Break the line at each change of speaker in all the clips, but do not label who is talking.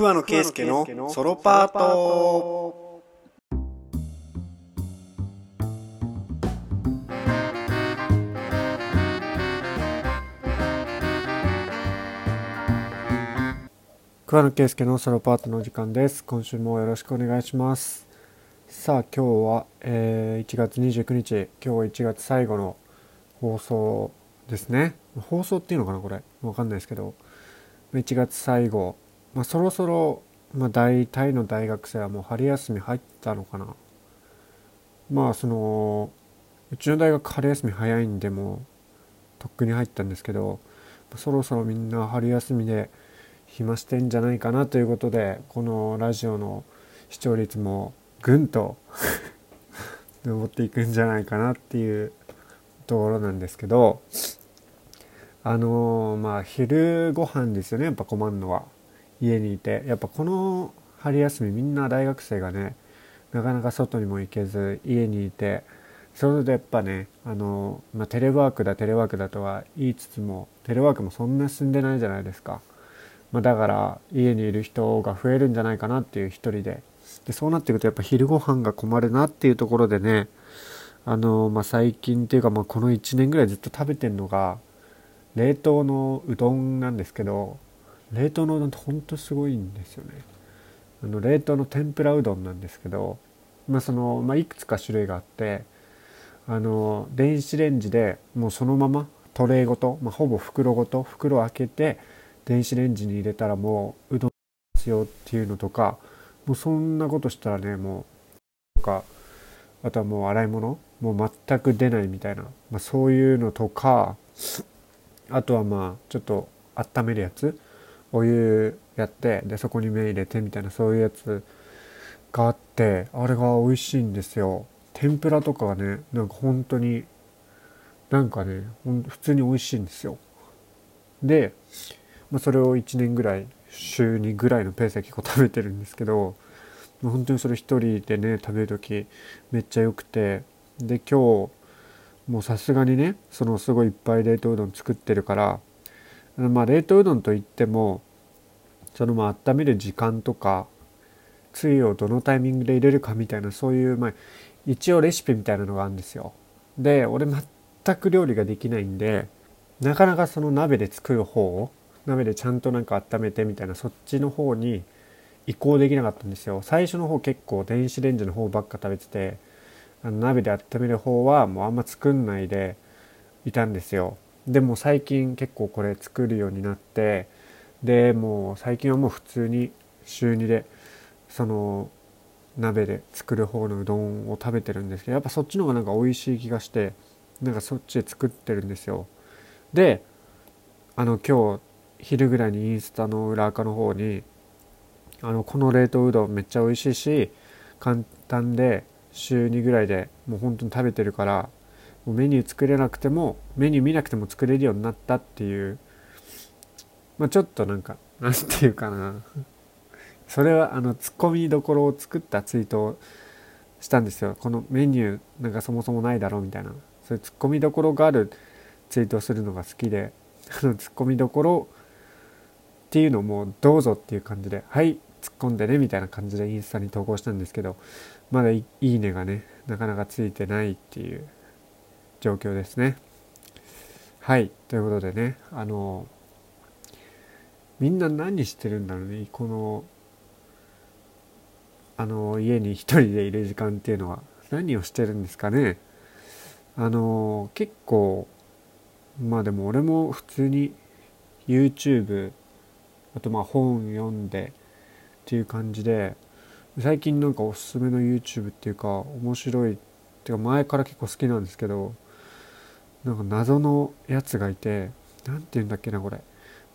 桑野圭介のソロパート。桑野圭介のソロパートの時間です。今週もよろしくお願いします。さあ今日は、えー、1月29日今日は1月最後の放送ですね。放送っていうのかなこれ。わかんないですけど。1月最後、まあ、そろそろ、まあ、大体の大学生はもう春休み入ったのかな。まあそのうちの大学春休み早いんでもうとっくに入ったんですけどそろそろみんな春休みで暇してんじゃないかなということでこのラジオの視聴率もぐんと 上っていくんじゃないかなっていうところなんですけどあのー、まあ昼ご飯ですよねやっぱ困るのは。家にいてやっぱこの春休みみんな大学生がねなかなか外にも行けず家にいてそれでやっぱねあの、まあ、テレワークだテレワークだとは言いつつもテレワークもそんな進んでないじゃないですか。まあ、だから家にいる人が増えるんじゃないかなっていう一人で。でそうなっていくとやっぱ昼ご飯が困るなっていうところでねあの、まあ、最近っていうか、まあ、この1年ぐらいずっと食べてるのが冷凍のうどんなんですけど冷凍のうどんってほんとすごいんですよね。あの冷凍の天ぷらうどんなんですけど、まあそのまあ、いくつか種類があってあの電子レンジでもうそのままトレーごと、まあ、ほぼ袋ごと袋開けて電子レンジに入れたらもううどんですよっていうのとかもうそんなことしたらねもうとかあとはもう洗い物もう全く出ないみたいな、まあ、そういうのとかあとはまあちょっと温めるやつ。お湯やってでそこに麺入れてみたいなそういうやつがあってあれが美味しいんですよ。天ぷらとかがねなんか本当になんかね普通に美味しいんですよ。でまあ、それを1年ぐらい週2ぐらいのペースで結構食べてるんですけど本当にそれ一人でね食べる時めっちゃ良くてで今日もうさすがにねそのすごいいっぱい冷凍うどん作ってるからまあ冷凍うどんといってもそのまあ温める時間とかつゆをどのタイミングで入れるかみたいなそういうまあ一応レシピみたいなのがあるんですよ。で俺全く料理ができないんでなかなかその鍋で作る方を鍋でちゃんとなんか温めてみたいなそっちの方に移行できなかったんですよ。最初の方結構電子レンジの方ばっか食べててあの鍋で温める方はもうあんま作んないでいたんですよ。でも最近結構これ作るようになってでもう最近はもう普通に週2でその鍋で作る方のうどんを食べてるんですけどやっぱそっちの方がなんか美味しい気がしてなんかそっちで作ってるんですよ。であの今日昼ぐらいにインスタの裏垢の方にあのこの冷凍うどんめっちゃ美味しいし簡単で週2ぐらいでもう本当に食べてるからもうメニュー作れなくてもメニュー見なくても作れるようになったっていうまあちょっとなんかなんていうかな。それはあのツッコミどころを作ったツイートをしたんですよ。このメニューなんかそもそもないだろうみたいな。そういうツッコミどころがあるツイートをするのが好きであのツッコミどころっていうのもどうぞっていう感じではい突っ込んでねみたいな感じでインスタに投稿したんですけどまだいいねがねなかなかついてないっていう状況ですね。はいということでねあのみんな何してるんだろうね。このあの家に一人でいる時間っていうのは。何をしてるんですかね。あの結構まあでも俺も普通に YouTube あとまあ本読んでっていう感じで最近なんかおすすめの YouTube っていうか面白いっていうか前から結構好きなんですけどなんか謎のやつがいて何て言うんだっけなこれ。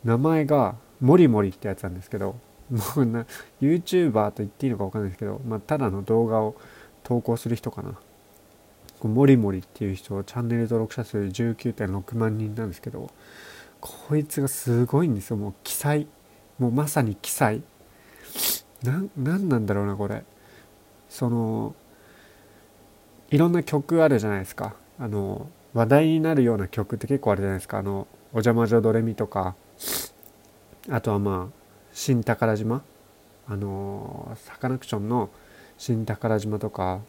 名前がモリモリってやつなんですけどもうな YouTuber と言っていいのか分かんないですけど、まあ、ただの動画を投稿する人かな。モリモリっていう人チャンネル登録者数19.6万人なんですけどこいつがすごいんですよ。もう記載もうまさに記載何なんだろうなこれ。そのいろんな曲あるじゃないですか。あの話題になるような曲って結構あるじゃないですか。あの「お邪魔女ドレミ」とかあとはまあ「新宝島」あのサカナクションの「新宝島」とか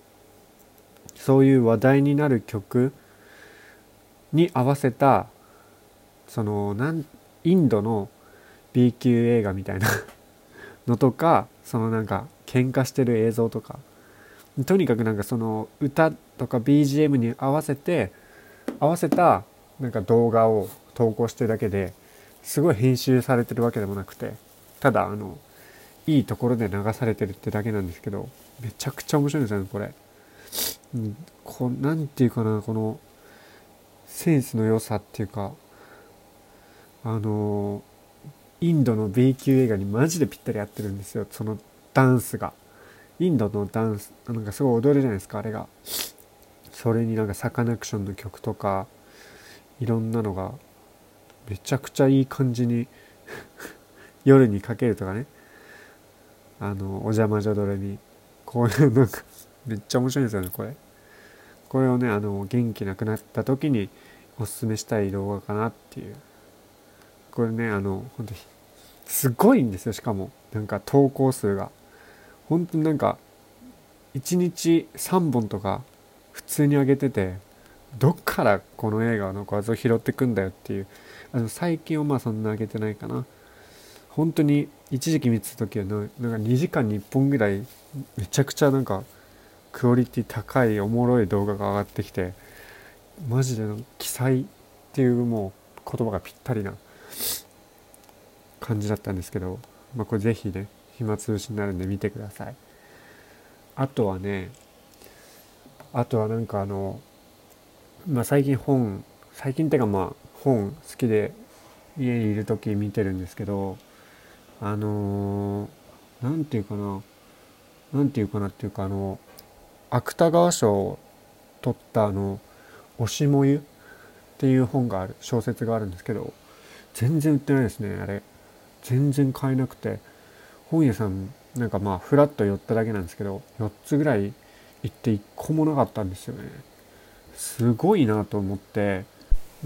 そういう話題になる曲に合わせたそのなんインドの B 級映画みたいな のとかそのなんか喧嘩してる映像とか。とにかくなんかその歌とか BGM に合わせて合わせたなんか動画を投稿してるだけですごい編集されてるわけでもなくてただあのいいところで流されてるってだけなんですけどめちゃくちゃ面白いんですよねこれ。うん、こなんていうかなこのセンスの良さっていうかあのインドの B 級映画にマジでぴったり合ってるんですよそのダンスがインドのダンスなんかすごい踊るじゃないですかあれがそれになんかサカナクションの曲とかいろんなのがめちゃくちゃいい感じに 夜にかけるとかね。あのお邪魔女ドレにこういうなんかめっちゃ面白いんですよねこれ。これをねあの元気なくなった時におすすめしたい動画かなっていう。これねあの本当にすごいんですよしかも。なんか投稿数が。本当になんか1日3本とか普通に上げててどっからこの映画の画像拾ってくんだよっていうあの最近はまあそんな上げてないかな。本当に一時期見てた時はなんか2時間に1本ぐらいめちゃくちゃなんかクオリティ高いおもろい動画が上がってきてマジで記載っていうもう言葉がぴったりな感じだったんですけど、まあ、これ是非ね暇つぶしになるんで見てください。あとはねあとはなんかあのまあ最近本最近っていうかまあ本好きで家にいる時見てるんですけどあの何、ー、て言うかな何て言うかなっていうかあの芥川賞を取ったあの「おしもゆ」っていう本がある小説があるんですけど全然売ってないですねあれ。全然買えなくて。本屋さんなんかまあフラッと寄っただけなんですけど4つぐらい行って1個もなかったんですよね。すごいなと思って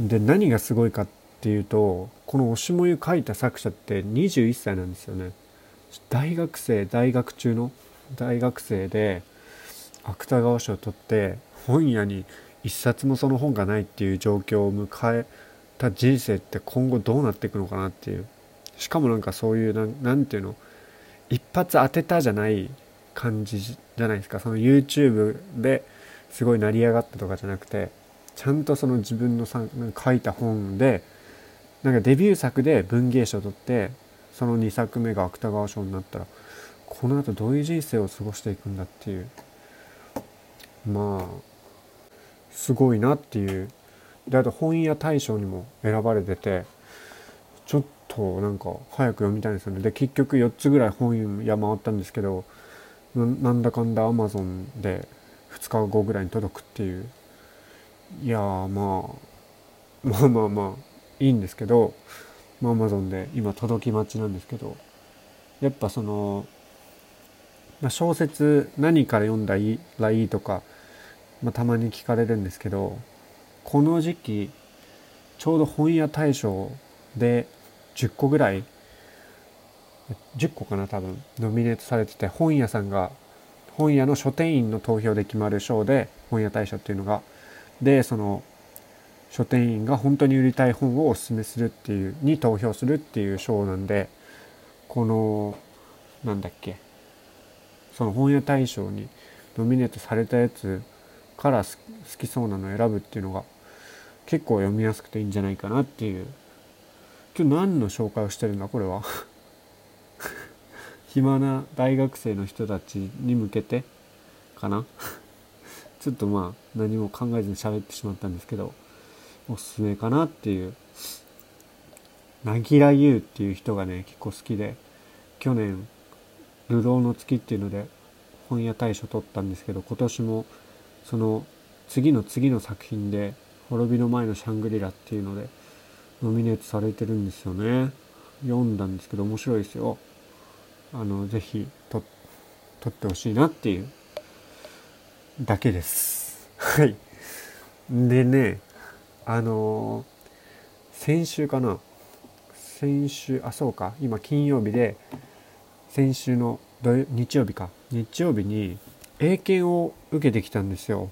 で何がすごいかっていうとこの「おしもゆ」書いた作者って21歳なんですよね。大学生大学中の大学生で芥川賞を取って本屋に一冊もその本がないっていう状況を迎えた人生って今後どうなっていくのかなっていう。しかもなんかそういう何て言うの一発当てたじゃない感じじゃないですか。その YouTube ですごい成り上がったとかじゃなくてちゃんとその自分のさ書いた本でなんかデビュー作で文芸賞を取ってその2作目が芥川賞になったらこの後どういう人生を過ごしていくんだっていう。まあすごいなっていう。であと本屋大賞にも選ばれててちょっとなんか早く読みたいんですよね。で結局4つぐらい本屋回ったんですけどなんだかんだアマゾンで2日後ぐらいに届くっていう。いやまあまあまあまあいいんですけどまあ、アマゾンで今届き待ちなんですけどやっぱそのまあ、小説何から読んだらいいとか、まあ、たまに聞かれるんですけどこの時期ちょうど本屋大賞で10個ぐらい10個かな多分ノミネートされてて本屋さんが本屋の書店員の投票で決まる賞で本屋大賞っていうのがでその書店員が本当に売りたい本をおすすめするっていうに投票するっていう賞なんでこのなんだっけその本屋大賞にノミネートされたやつから好きそうなのを選ぶっていうのが結構読みやすくていいんじゃないかなっていう。今日何の紹介をしてるんだこれは？暇な大学生の人たちに向けてかな？ちょっとまあ何も考えずに喋ってしまったんですけどおすすめかなっていう。なぎらゆうっていう人がね結構好きで去年流浪の月っていうので本屋大賞取ったんですけど今年もその次の次の作品で滅びの前のシャングリラっていうのでノミネートされてるんですよね。読んだんですけど面白いですよ。あのぜひと撮ってほしいなっていう。だけです。はい。でねあの先週かな？先週あそうか。今金曜日で先週の土日曜日か。日曜日に英検を受けてきたんですよ。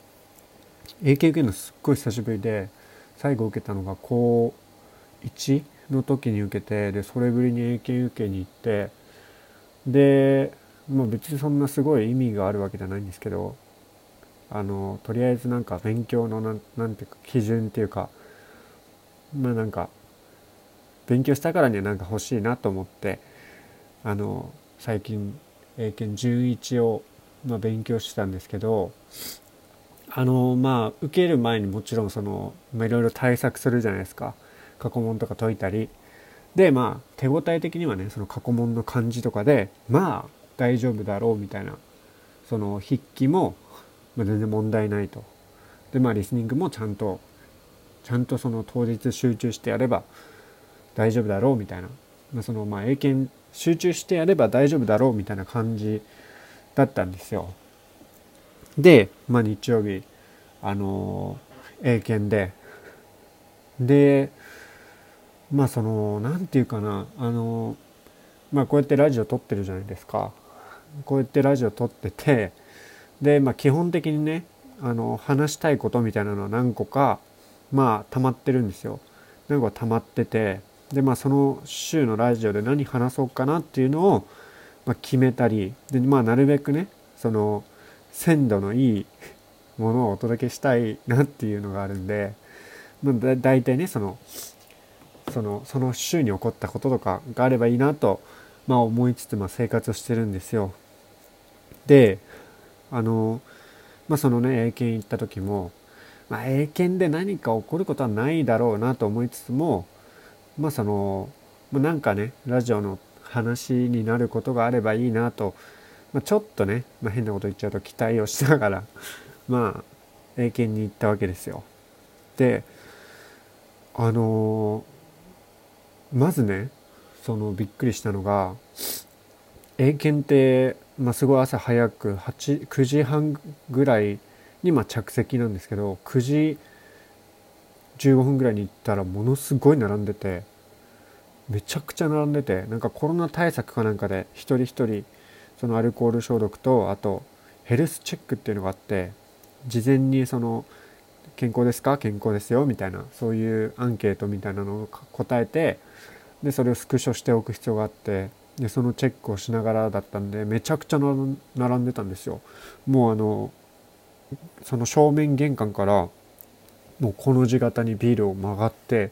英検受けるのすっごい久しぶりで最後受けたのが高1の時に受けてでそれぶりに英検受けに行ってでまあ別にそんなすごい意味があるわけじゃないんですけどあのとりあえずなんか勉強のなんなんていうか基準っていうかまあなんか勉強したからにはなんか欲しいなと思ってあの最近英検準1を、まあ、勉強してたんですけどあのまあ受ける前にもちろんそのいろいろ対策するじゃないですか。過去問とか解いたり。でまあ手応え的にはねその過去問の感じとかでまあ大丈夫だろうみたいなその筆記も、まあ、全然問題ないと。でまあリスニングもちゃんとちゃんとその当日集中してやれば大丈夫だろうみたいな、まあ、そのまあ英検集中してやれば大丈夫だろうみたいな感じだったんですよ。で、まあ、日曜日あの英検で。でまあその何て言うかなあのまあこうやってラジオ撮ってるじゃないですか。こうやってラジオ撮っててでまあ基本的にねあの話したいことみたいなのは何個かまあ溜まってるんですよ何個か溜まっててでまあその週のラジオで何話そうかなっていうのを、まあ、決めたりでまあなるべくねその鮮度のいいものをお届けしたいなっていうのがあるんで、まあ、だ大体ねそのそのその週に起こったこととかがあればいいなと、まあ、思いつつ、まあ、生活をしてるんですよ。であのまあそのね英検行った時も、まあ、英検で何か起こることはないだろうなと思いつつもまあその、まあ、なんかねラジオの話になることがあればいいなと、まあ、ちょっとね、まあ、変なこと言っちゃうと期待をしながら まあ英検に行ったわけですよ。であのまずねそのびっくりしたのが英検って、まあ、すごい朝早く8 9時半ぐらいにま着席なんですけど9時15分ぐらいに行ったらものすごい並んでてめちゃくちゃ並んでてなんかコロナ対策かなんかで一人一人そのアルコール消毒とあとヘルスチェックっていうのがあって事前にその健康ですか？健康ですよ？みたいなそういうアンケートみたいなのを答えてでそれをスクショしておく必要があってでそのチェックをしながらだったんでめちゃくちゃ並んでたんですよ。もうあのその正面玄関からもうこの字型にビールを曲がって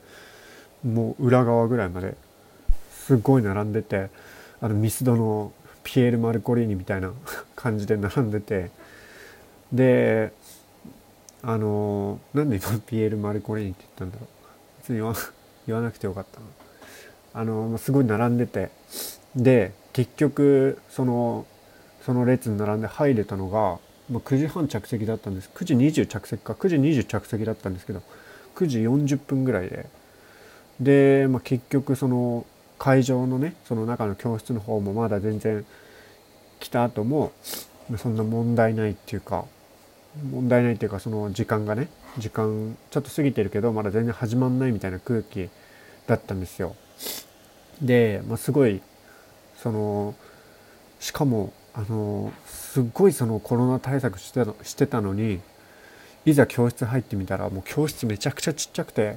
もう裏側ぐらいまですごい並んでてあのミスドのピエール・マルコリーニみたいな 感じで並んでてであのなんで今ピエール・マルコリーニって言ったんだろう。別に言わ 言わなくてよかったな。あのすごい並んでてで結局そのその列に並んで入れたのがまあ、9時半着席だったんです。9時20着席か。9時20着席だったんですけど9時40分ぐらいで。で、まあ、結局その会場のねその中の教室の方もまだ全然来た後もそんな問題ないっていうか問題ないっていうかその時間がね時間ちょっと過ぎてるけどまだ全然始まんないみたいな空気だったんですよ。で、まあ、すごいそのしかもあのすっごいそのコロナ対策してたしてたのにいざ教室入ってみたらもう教室めちゃくちゃちっちゃくて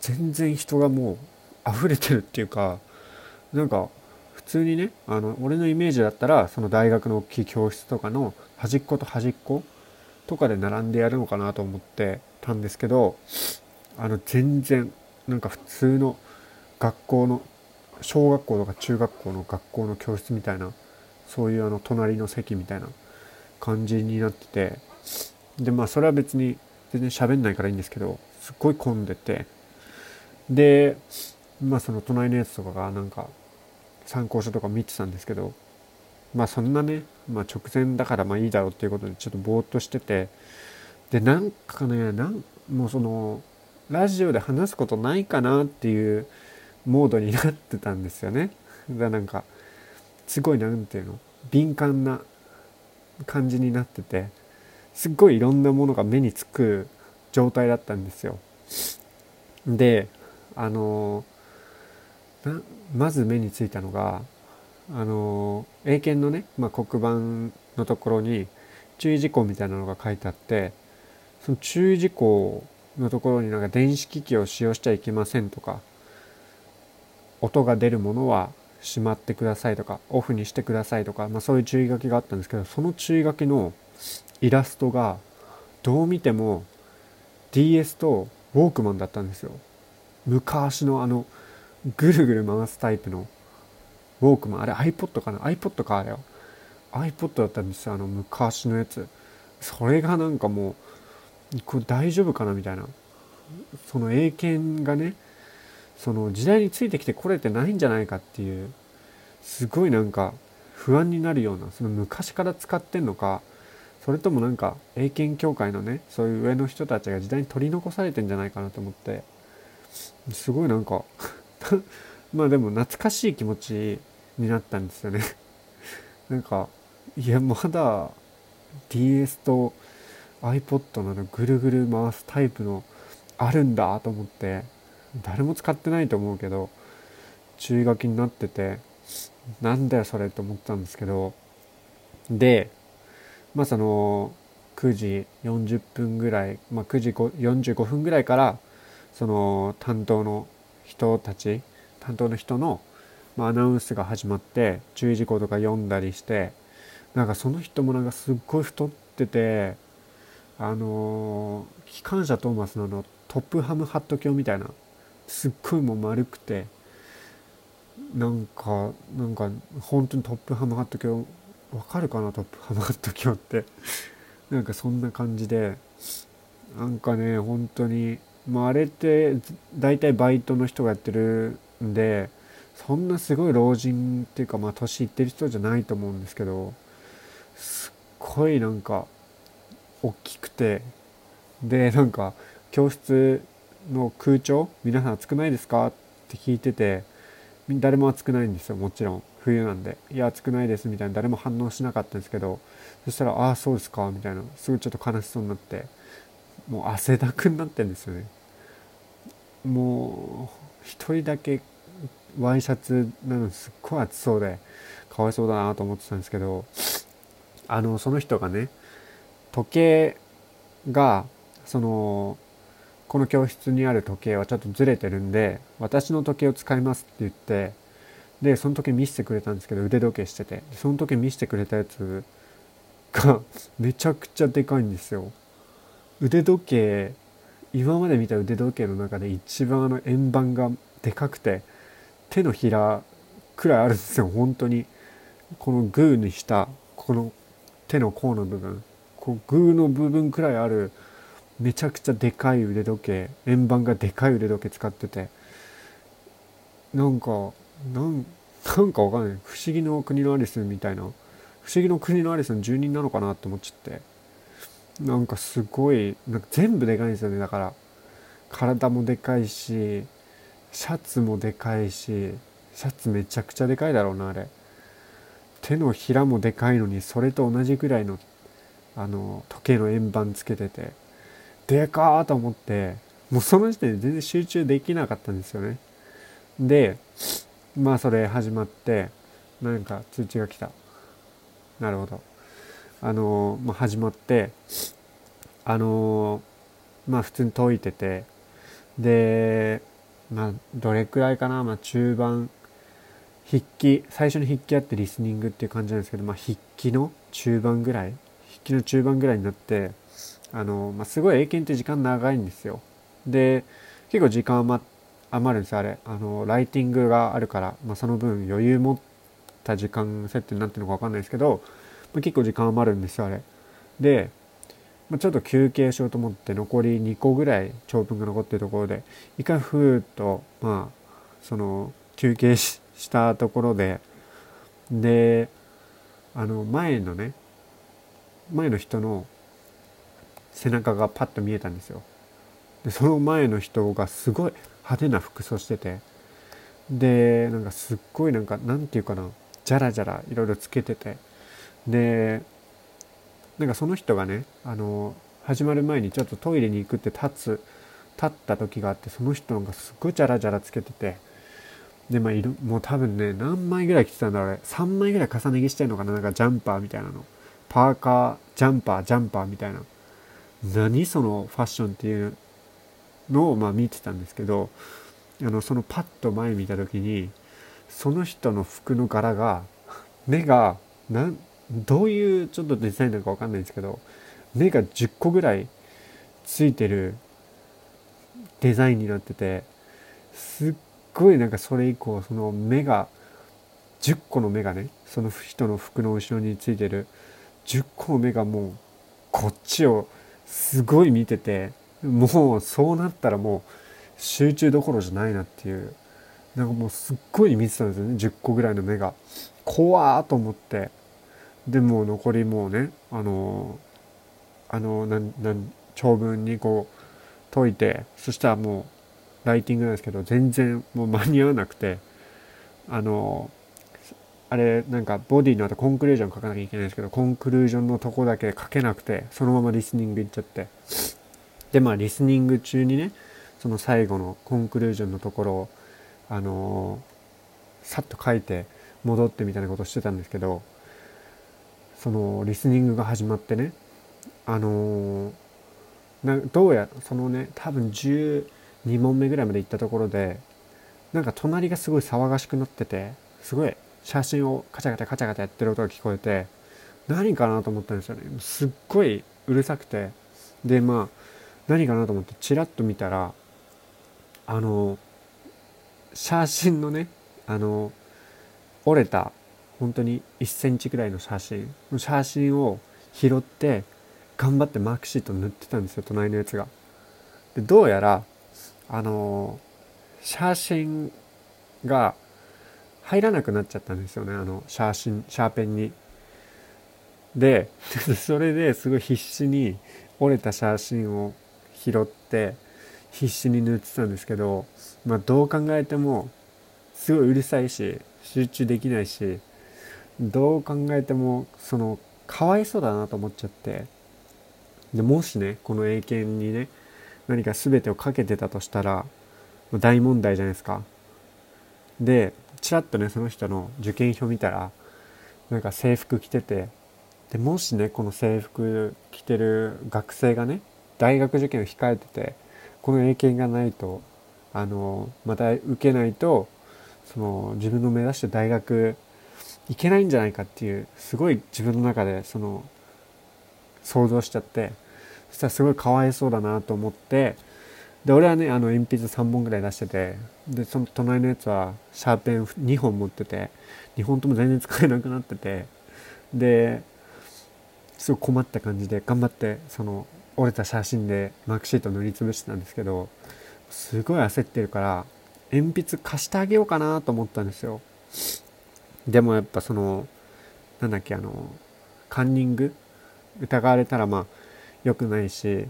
全然人がもう溢れてるっていうかなんか普通にねあの俺のイメージだったらその大学の大きい教室とかの端っこと端っことかで並んでやるのかなと思ってたんですけどあの全然なんか普通の学校の小学校とか中学校の学校の教室みたいなそういうあの隣の席みたいな感じになっててでまあそれは別に全然喋んないからいいんですけどすっごい混んでてでまあその隣のやつとかがなんか参考書とか見てたんですけどまあそんなね、まあ、直前だからまあいいだろうっていうことでちょっとぼーっとしててでなんかねなんもうそのラジオで話すことないかなっていうモードになってたんですよね。だなんかすごい何て言うの敏感な感じになっててすっごいいろんなものが目につく状態だったんですよ。であのまず目についたのがあの英検のね、まあ、黒板のところに注意事項みたいなのが書いてあってその注意事項のところになんか電子機器を使用しちゃいけませんとか音が出るものはしまってくださいとかオフにしてくださいとか、まあ、そういう注意書きがあったんですけどその注意書きのイラストがどう見ても DS とウォークマンだったんですよ。昔のあのぐるぐる回すタイプのウォークマン。あれ iPod かな？iPod かあれよ iPod だったんですよあの昔のやつ。それがなんかもうこれ大丈夫かな？みたいな。その英検がねその時代についてきてこれてないんじゃないかっていうすごいなんか不安になるようなその昔から使ってんのかそれともなんか英検協会のねそういう上の人たちが時代に取り残されてんじゃないかなと思ってすごいなんか まあでも懐かしい気持ちになったんですよね。なんかいやまだ DS と iPod などぐるぐる回すタイプのあるんだと思って。誰も使ってないと思うけど注意書きになっててなんだよそれと思ったんですけどでまあその9時40分ぐらい、まあ、9時45分ぐらいからその担当の人たち担当の人の、まあ、アナウンスが始まって注意事項とか読んだりしてなんかその人もなんかすっごい太っててあの機関車トーマスののトップハムハット卿みたいなすっごいもう丸くてなんかなんか本当にトップハムハット卿わかるかなトップハマった今日って。なんかそんな感じでなんかね本当にまああれって大体バイトの人がやってるんでそんなすごい老人っていうかまあ年いってる人じゃないと思うんですけどすっごいなんか大きくてでなんか教室の空調？皆さん暑くないですか？って聞いてて誰も暑くないんですよもちろん。冬なんで「いや暑くないです」みたいな。誰も反応しなかったんですけどそしたら「ああそうですか」みたいな。すぐちょっと悲しそうになって。もう汗だくになってんですよね。もう一人だけワイシャツなのすっごい暑そうでかわいそうだなと思ってたんですけどあのその人がね時計がそのこの教室にある時計はちょっとずれてるんで私の時計を使いますって言ってでその時見せてくれたんですけど腕時計してて。その時見せてくれたやつが めちゃくちゃでかいんですよ。腕時計今まで見た腕時計の中で一番あの円盤がでかくて手のひらくらいあるんですよ。本当に。このグーにしたこの手の甲の部分。こうグーの部分くらいあるめちゃくちゃでかい腕時計円盤がでかい腕時計使っててなんかなん なんかわかんない。不思議の国のアリスみたいな不思議の国のアリスの住人なのかなって思っちゃってなんかすごいなんか全部でかいんですよね。だから体もでかいしシャツもでかいしシャツめちゃくちゃでかいだろうなあれ。手のひらもでかいのにそれと同じぐらいのあの時計の円盤つけててでかーと思ってもうその時点で全然集中できなかったんですよね。でまあそれ始まってなんか通知が来た。なるほど。あのまあ、始まってあのまあ普通に解いててでまあどれくらいかな、まあ、中盤筆記最初に筆記あってリスニングっていう感じなんですけど、まあ、筆記の中盤ぐらい筆記の中盤ぐらいになってあの、まあ、すごい英検って時間長いんですよ。で結構時間余余るんですあれ。あのライティングがあるから、まあ、その分余裕持った時間設定になってるのか分かんないですけど、まあ、結構時間余るんですよあれ。で、まあ、ちょっと休憩しようと思って残り2個ぐらい長文が残ってるところで一回ふーっとまあその休憩したところでであの前のね前の人の背中がパッと見えたんですよ。でその前の人がすごい派手な服装しててでなんかすっごいなんかなんていうかなじゃらじゃらいろいろつけててでなんかその人がねあの始まる前にちょっとトイレに行くって立つ立った時があってその人がすっごいじゃらじゃらつけててでまあ色もう多分ね何枚ぐらい着てたんだろうあれ。3枚ぐらい重ね着してんのかななんかジャンパーみたいなの。パーカージャンパージャンパーみたいな。何そのファッションっていうのをまあ見てたんですけどあのそのパッと前見た時にその人の服の柄が目がなんどういうちょっとデザインなのか分かんないんですけど目が10個ぐらいついてるデザインになっててすっごいなんかそれ以降その目が10個の目がねその人の服の後ろについてる10個の目がもうこっちをすごい見ててもうそうなったらもう集中どころじゃないなっていう。なんかもうすっごい見てたんですよね10個ぐらいの目が。怖ーと思って。でも残りもうねあのあのなんなん長文にこう解いてそしたらもうライティングなんですけど全然もう間に合わなくてあのあれなんかボディの後コンクルージョン書かなきゃいけないんですけどコンクルージョンのとこだけ書けなくてそのままリスニングいっちゃって。でまあリスニング中にねその最後のコンクルージョンのところをあのー、さっと書いて戻ってみたいなことしてたんですけどそのリスニングが始まってねあのー、などうやらそのね多分12問目ぐらいまで行ったところでなんか隣がすごい騒がしくなっててすごい写真をカチャカチャカチャカチャやってる音が聞こえて何かなと思ったんですよね。すっごいうるさくて。でまあ何かなと思ってチラッと見たらあの写真のねあの折れた本当に1センチぐらいの写真。の写真を拾って頑張ってマークシート塗ってたんですよ隣のやつが。でどうやらあの写真が入らなくなっちゃったんですよね。あの写真シャーペンに。で それですごい必死に折れた写真を拾って必死に塗ってたんですけど、まあ、どう考えてもすごいうるさいし集中できないしどう考えてもそのかわいそうだなと思っちゃって。でもしねこの英検にね何か全てをかけてたとしたら大問題じゃないですか。でちらっとねその人の受験票見たらなんか制服着ててでもしねこの制服着てる学生がね大学受験を控えててこの英検がないとあのまた受けないとその自分の目指して大学行けないんじゃないかっていうすごい自分の中でその想像しちゃってそしたらすごいかわいそうだなと思ってで俺はねあの鉛筆3本ぐらい出しててでその隣のやつはシャーペン2本持ってて2本とも全然使えなくなっててですごい困った感じで頑張ってその折れた写真でマークシート塗りつぶしてたんですけどすごい焦ってるから鉛筆貸してあげようかなと思ったんですよ。でもやっぱそのなんだっけあのカンニング？疑われたらまあ良くないし、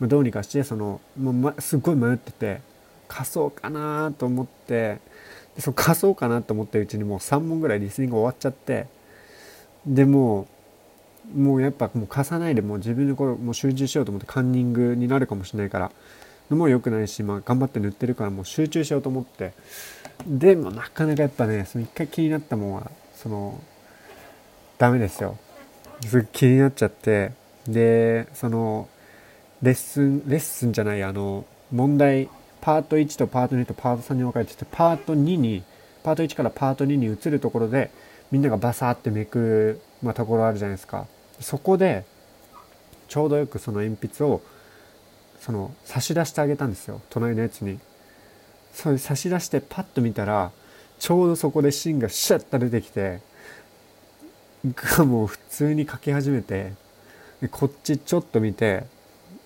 まあ、どうにかしてそのもう、ま、すっごい迷ってて貸そうかなと思ってでその貸そうかなと思ってるうちにもう3問ぐらいリスニング終わっちゃってでももうやっぱもう貸さないでもう自分でこれもう集中しようと思ってカンニングになるかもしれないからのも良くないし、まあ、頑張って塗ってるからもう集中しようと思ってでもなかなかやっぱねその一回気になったもんはそのダメですよ。すっ気になっちゃってでそのレッスンレッスンじゃないあの問題パート1とパート2とパート3に分かれててパート2にパート1からパート2に移るところでみんながバサーってめくる、まあ、ところあるじゃないですか。そこでちょうどよくその鉛筆をその差し出してあげたんですよ。隣のやつに。それ差し出してパッと見たらちょうどそこで芯がシュッと出てきてがもう普通に書き始めてこっちちょっと見て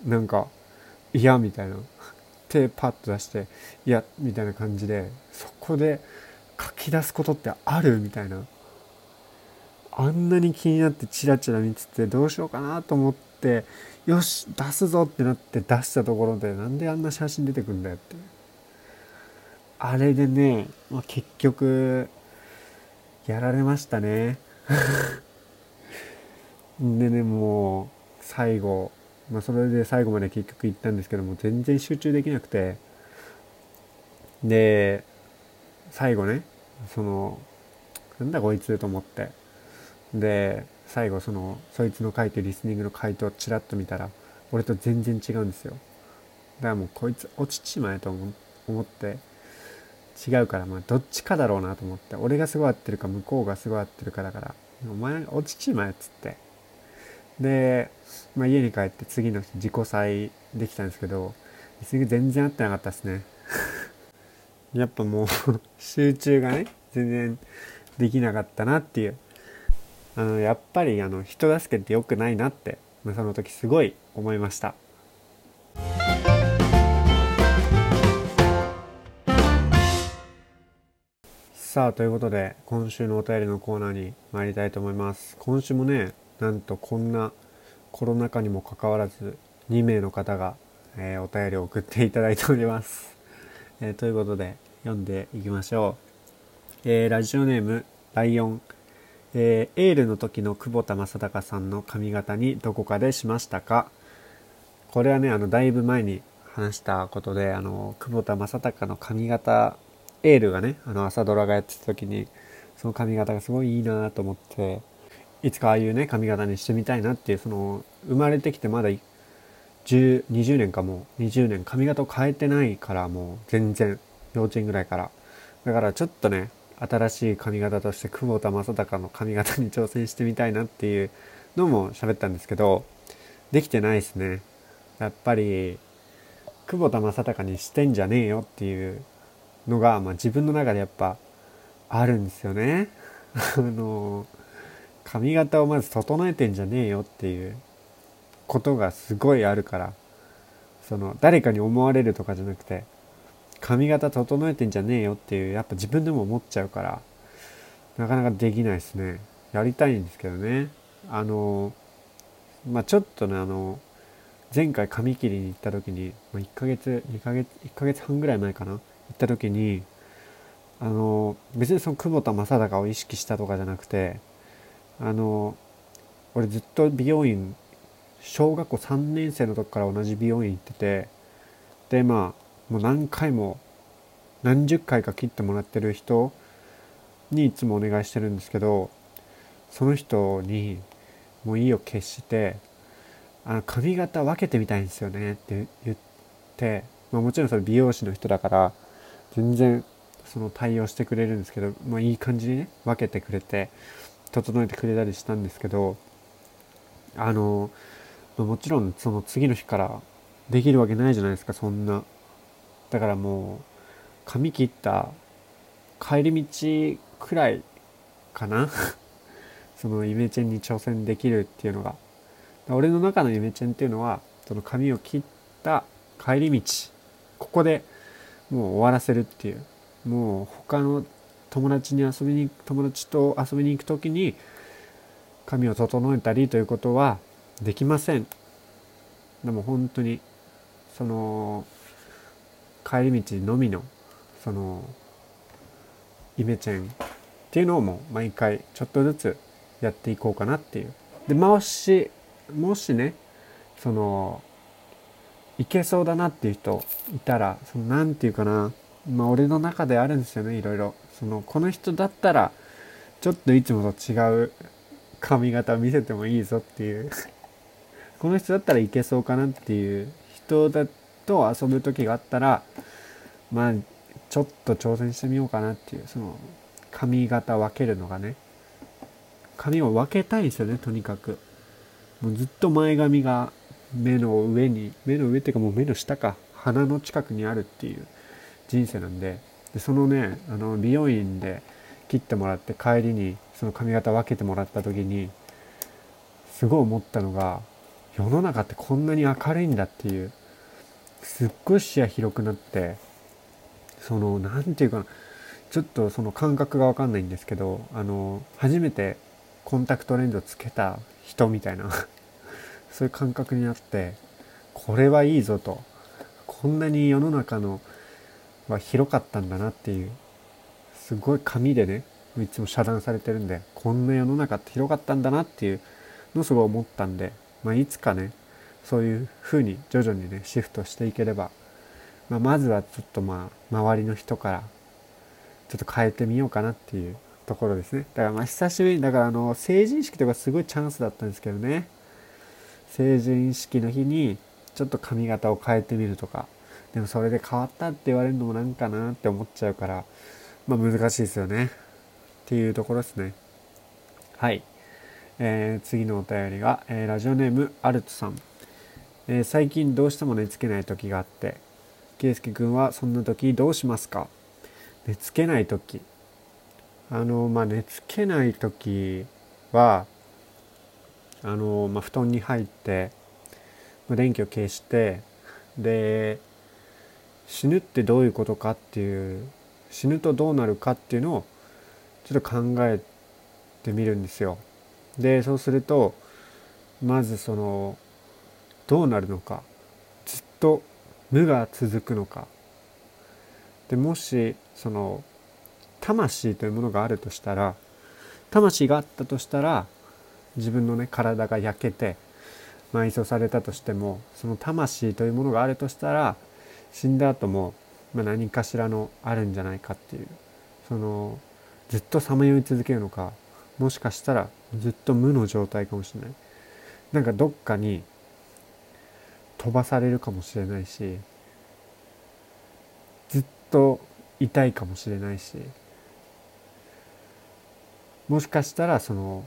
なんか「嫌」みたいな。手パッと出して「いや」みたいな感じでそこで書き出すことってある？みたいな。あんなに気になってチラチラ見ててどうしようかなと思ってよし出すぞってなって出したところでなんであんな写真出てくんだよって。あれでね、まあ、結局やられましたね。でねもう最後、まあ、それで最後まで結局行ったんですけども全然集中できなくて。で最後ねそのなんだこいつと思って。で最後そのそいつの書いてリスニングの回答をちらっと見たら俺と全然違うんですよ。だからもうこいつ落ちちまえと思って違うからまあどっちかだろうなと思って。俺がすごい合ってるか向こうがすごい合ってるかだからお前落ちちまえっつって。で、まあ、家に帰って次の日自己採できたんですけど全然合ってなかったですね。やっぱもう 集中がね全然できなかったなっていう。あのやっぱりあの人助けって良くないなって、まあ、その時すごい思いました。さあということで今週のお便りのコーナーに参りたいと思います。今週もねなんとこんなコロナ禍にもかかわらず2名の方が、えー、お便りを送っていただいております、えー、ということで読んでいきましょう、えー、ラジオネームライオン。えー、エールの時の久保田正孝さんの髪型にどこかでしましたか？これはねあのだいぶ前に話したことであの久保田正孝の髪型エールがねあの朝ドラがやってた時にその髪型がすごいいいなと思っていつかああいうね髪型にしてみたいなっていうその生まれてきてまだ10 20年かも20年髪型を変えてないからもう全然幼稚園ぐらいからだからちょっとね新しい髪型として久保田正孝の髪型に挑戦してみたいなっていうのも喋ったんですけどできてないですねやっぱり久保田正孝にしてんじゃねえよっていうのが、まあ、自分の中でやっぱあるんですよね。あの髪型をまず整えてんじゃねえよっていうことがすごいあるからその誰かに思われるとかじゃなくて髪型整えてんじゃねえよっていうやっぱ自分でも思っちゃうからなかなかできないですね。やりたいんですけどね。あのまあちょっとねあの前回髪切りに行った時に、まあ、1ヶ月2ヶ月1ヶ月半ぐらい前かな行った時にあの別にその久保田正孝を意識したとかじゃなくてあの俺ずっと美容院小学校3年生の時から同じ美容院行っててでまあもう何回も何十回か切ってもらってる人にいつもお願いしてるんですけどその人にもういいを決してあの髪型分けてみたいんですよねって言って、まあ、もちろんそれ美容師の人だから全然その対応してくれるんですけど、まあ、いい感じにね分けてくれて整えてくれたりしたんですけどあの、もちろんその次の日からできるわけないじゃないですかそんな。だからもう髪切った帰り道くらいかな。そのイメチェンに挑戦できるっていうのが。俺の中のイメチェンっていうのはその髪を切った帰り道。ここでもう終わらせるっていう。もう他の友達に遊びに友達と遊びに行く時に髪を整えたりということはできませんでも本当にその帰り道のみのそのイメチェンっていうのをもう毎回ちょっとずつやっていこうかなっていう。でもしもしねそのいけそうだなっていう人いたらそのなんていうかなまあ俺の中であるんですよねいろいろ。そのこの人だったらちょっといつもと違う髪型見せてもいいぞっていう。この人だったらいけそうかなっていう人だと遊ぶ時があったらまあちょっと挑戦してみようかなっていうその髪型分けるのがね。髪を分けたいんですよねとにかく。もうずっと前髪が目の上に目の上っていうかもう目の下か鼻の近くにあるっていう人生なんで。でそのねあの美容院で切ってもらって帰りにその髪型分けてもらった時にすごい思ったのが世の中ってこんなに明るいんだっていうすっごい視野広くなってその何て言うかなちょっとその感覚が分かんないんですけどあの初めてコンタクトレンズをつけた人みたいな そういう感覚になってこれはいいぞとこんなに世の中のは広かったんだなっていう。すごい紙でねいつも遮断されてるんでこんな世の中って広かったんだなっていうのをすごい思ったんで、まあ、いつかねそういうふうに徐々にねシフトしていければ、まあ、まずはちょっとまあ周りの人からちょっと変えてみようかなっていうところですね。だからまあ久しぶりにだからあの成人式とかすごいチャンスだったんですけどね。成人式の日にちょっと髪型を変えてみるとかでもそれで変わったって言われるのもなんかなって思っちゃうからまあ難しいですよね。っていうところですね。はい、えー、次のお便りが、えー、ラジオネームアルトさん、えー、最近どうしても寝つけない時があって圭介君はそんな時どうしますか？寝つけない時。あのまあ寝つけない時はあの、まあ、布団に入って、まあ、電気を消してで死ぬってどういうことかっていう死ぬとどうなるかっていうのをちょっと考えてみるんですよ。でそうするとまずそのどうなるのかずっと無が続くのかでもしその魂というものがあるとしたら魂があったとしたら自分のね体が焼けて埋葬されたとしてもその魂というものがあるとしたら死んだ後も、まあ、何かしらのあるんじゃないかっていう。そのずっとさまよい続けるのかもしかしたらずっと無の状態かもしれない。なんかどっかに飛ばされるかもしれないしずっと痛いかもしれないしもしかしたらその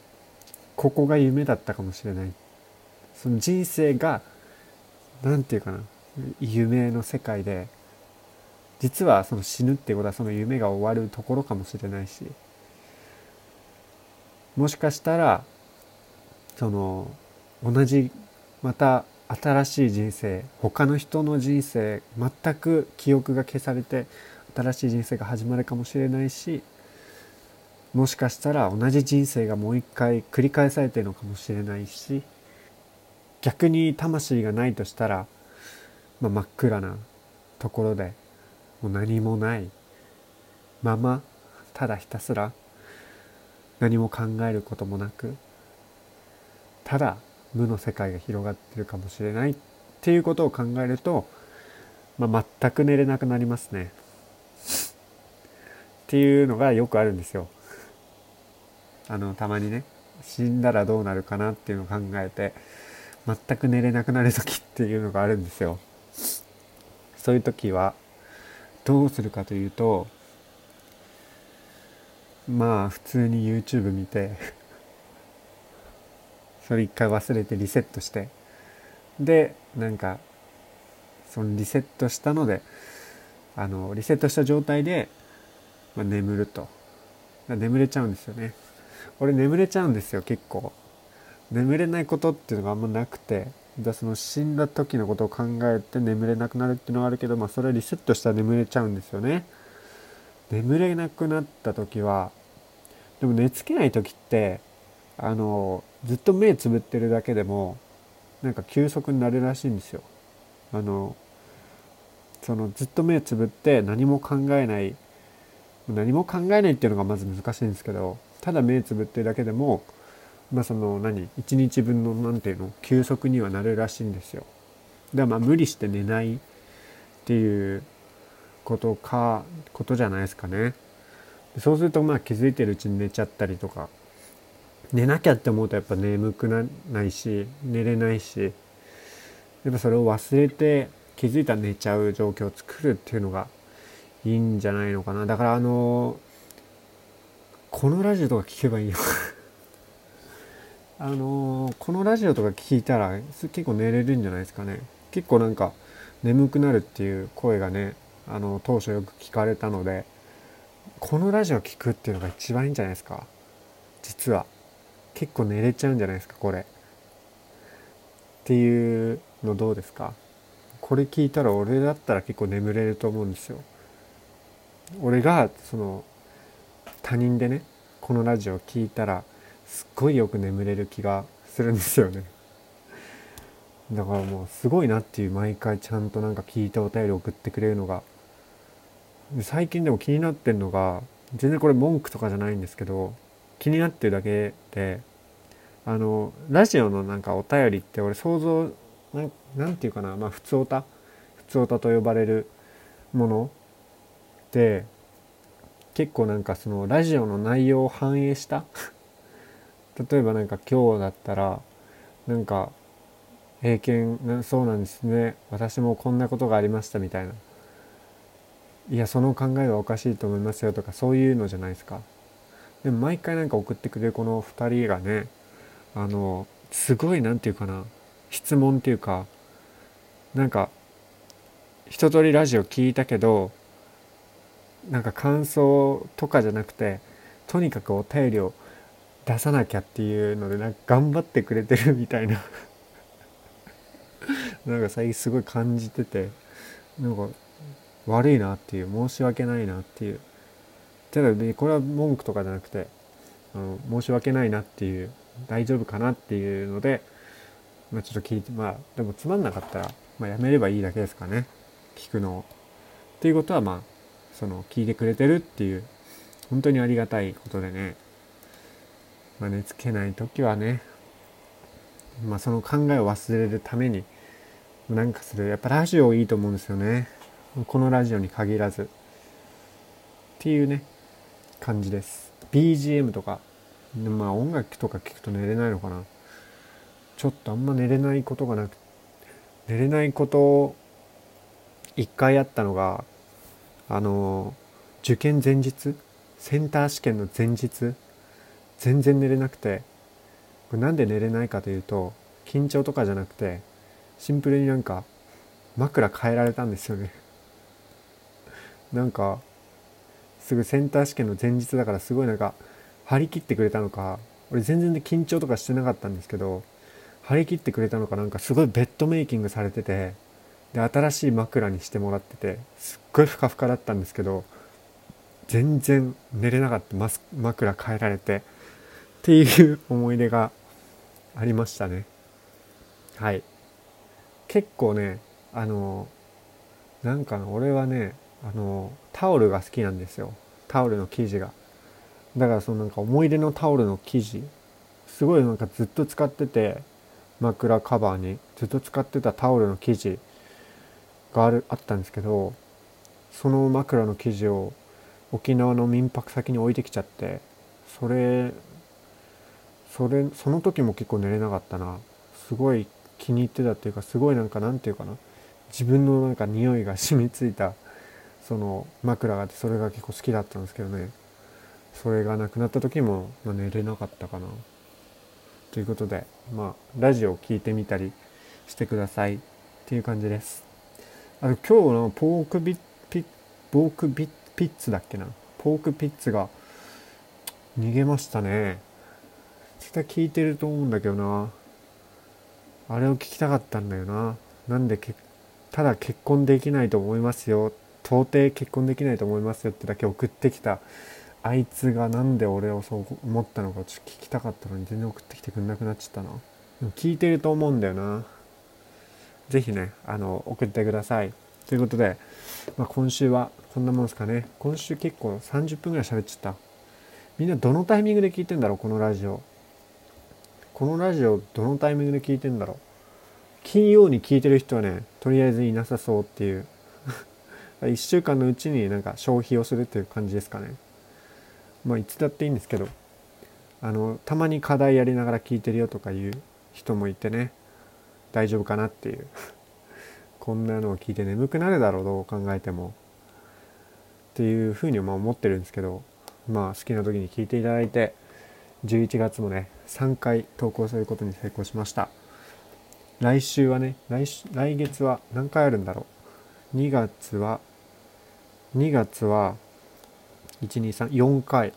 ここが夢だったかもしれない。その人生が何て言うかな。夢の世界で実はその死ぬっていうことはその夢が終わるところかもしれないしもしかしたらその同じまた新しい人生他の人の人生全く記憶が消されて新しい人生が始まるかもしれないしもしかしたら同じ人生がもう一回繰り返されてるのかもしれないし逆に魂がないとしたら、まあ、真っ暗なところでもう何もないままただひたすら何も考えることもなくただ無の世界が広がってるかもしれないっていうことを考えると、まあ、全く寝れなくなりますね。っていうのがよくあるんですよ。あのたまにね死んだらどうなるかなっていうのを考えて全く寝れなくなる時っていうのがあるんですよ。そういう時はどうするかというとまあ普通に YouTube 見てそれ一回忘れてリセットしてでなんかそのリセットしたのであのリセットした状態で、まあ、眠ると。眠れちゃうんですよね。俺眠れちゃうんですよ結構。眠れないことっていうのがあんまなくて。だその死んだ時のことを考えて眠れなくなるっていうのはあるけど、まあ、それリセットしたら眠れちゃうんですよね。眠れなくなった時はでも寝つけない時ってあのずっと目つぶってるだけでもなんか休息になるらしいんですよ。あのそのずっと目つぶって何も考えない何も考えないっていうのがまず難しいんですけどただ目つぶってるだけでもまあその何一日分の何ていうの休息にはなるらしいんですよ。だからまあ無理して寝ないっていうことかことじゃないですかね。そうするとまあ気づいてるうちに寝ちゃったりとか寝なきゃって思うとやっぱ眠くなないし寝れないしやっぱそれを忘れて気づいたら寝ちゃう状況を作るっていうのがいいんじゃないのかなだからあのこのラジオとか聞けばいいよ あのー、このラジオとか聞いたら結構寝れるんじゃないですかね。結構なんか眠くなるっていう声がねあの当初よく聞かれたのでこのラジオ聞くっていうのが一番いいんじゃないですか。実は。結構寝れちゃうんじゃないですかこれ。っていうのどうですか。これ聞いたら俺だったら結構眠れると思うんですよ。俺がその他人でねこのラジオを聴いたらすっごいよく眠れる気がするんですよね。だからもうすごいなっていう毎回ちゃんとなんか聞いたお便り送ってくれるのが。最近でも気になってるのが全然これ文句とかじゃないんですけど気になってるだけであのラジオのなんかお便りって俺想像ななんていうかなまあ普通歌普通歌と呼ばれるもので結構なんかそのラジオの内容を反映した例えばなんか今日だったらなんか英検そうなんですね。私もこんなことがありましたみたいな。いやその考えはおかしいと思いますよとかそういうのじゃないですか。でも毎回なんか送ってくれるこの2人がねあのすごい何て言うかな質問っていうかなんか一通りラジオ聞いたけどなんか感想とかじゃなくてとにかくお便りを出さなきゃっていうのでなんか頑張ってくれてるみたいな。なんか最近すごい感じててなんか悪いなっていう申し訳ないなっていう。ただねこれは文句とかじゃなくてあの申し訳ないなっていう大丈夫かなっていうので、まあ、ちょっと聞いてまあでもつまんなかったら、まあ、やめればいいだけですかね。聞くのを。っていうことはまあその聞いてくれてるっていう本当にありがたいことでね、まあ、寝つけない時はね、まあ、その考えを忘れるためになんかするやっぱラジオいいと思うんですよね。このラジオに限らず。っていうね感じです。BGM とかまあ音楽とか聞くと寝れないのかな。ちょっとあんま寝れないことがなく寝れないこと一回あったのがあの受験前日センター試験の前日全然寝れなくて。これなんで寝れないかというと緊張とかじゃなくてシンプルになんか枕変えられたんですよね。なんかすぐセンター試験の前日だからすごいなんか張り切ってくれたのか俺全然で緊張とかしてなかったんですけど張り切ってくれたのかなんかすごいベッドメイキングされててで新しい枕にしてもらっててすっごいふかふかだったんですけど全然寝れなかった。枕変えられて。っていう思い出がありましたね。はい。結構ねあのなんか俺はねあのタオルが好きなんですよ。タオルの生地が。だからそのなんか思い出のタオルの生地。すごいなんかずっと使ってて枕カバーにずっと使ってたタオルの生地があるあったんですけどその枕の生地を沖縄の民泊先に置いてきちゃってそれそれその時も結構寝れなかったな。すごい気に入ってたっていうかすごいなんかなんていうかな。自分のなんか匂いが染みついたその枕があってそれが結構好きだったんですけどね。それがなくなった時も、まあ、寝れなかったかな。ということでまあラジオを聴いてみたりしてください。っていう感じです。あと今日のポークビッピポークビッピッツだっけな。ポークピッツが逃げましたね。絶対聞いてると思うんだけどな。あれを聞きたかったんだよな。なんでけただ結婚できないと思いますよ。到底結婚できないと思いますよってだけ送ってきた。あいつがなんで俺をそう思ったのかちょっと聞きたかったのに全然送ってきてくんなくなっちゃったな。聞いてると思うんだよな。是非ねあの送ってください。ということで、まあ、今週はこんなもんですかね。今週結構30分ぐらい喋っちゃった。みんなどのタイミングで聞いてんだろうこのラジオ。このラジオどのタイミングで聞いてんだろう？金曜に聞いてる人はねとりあえずいなさそうっていう。1週間のうちになんか消費をするっていう感じですかね。まあいつだっていいんですけど。あのたまに課題やりながら聞いてるよとかいう人もいてね。大丈夫かなっていう。こんなのを聞いて眠くなるだろうどう考えても。っていうふうにま思ってるんですけど。まあ好きな時に聞いていただいて。11月もね3回投稿することに成功しました。来週はね来来月は何回あるんだろう。2月は2月は1234回。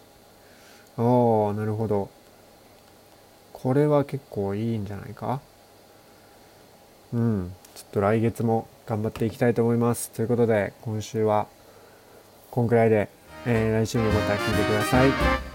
ああなるほど。これは結構いいんじゃないか？うん。ちょっと来月も頑張っていきたいと思います。ということで今週はこんくらいで、えー、来週もまた聞いてください。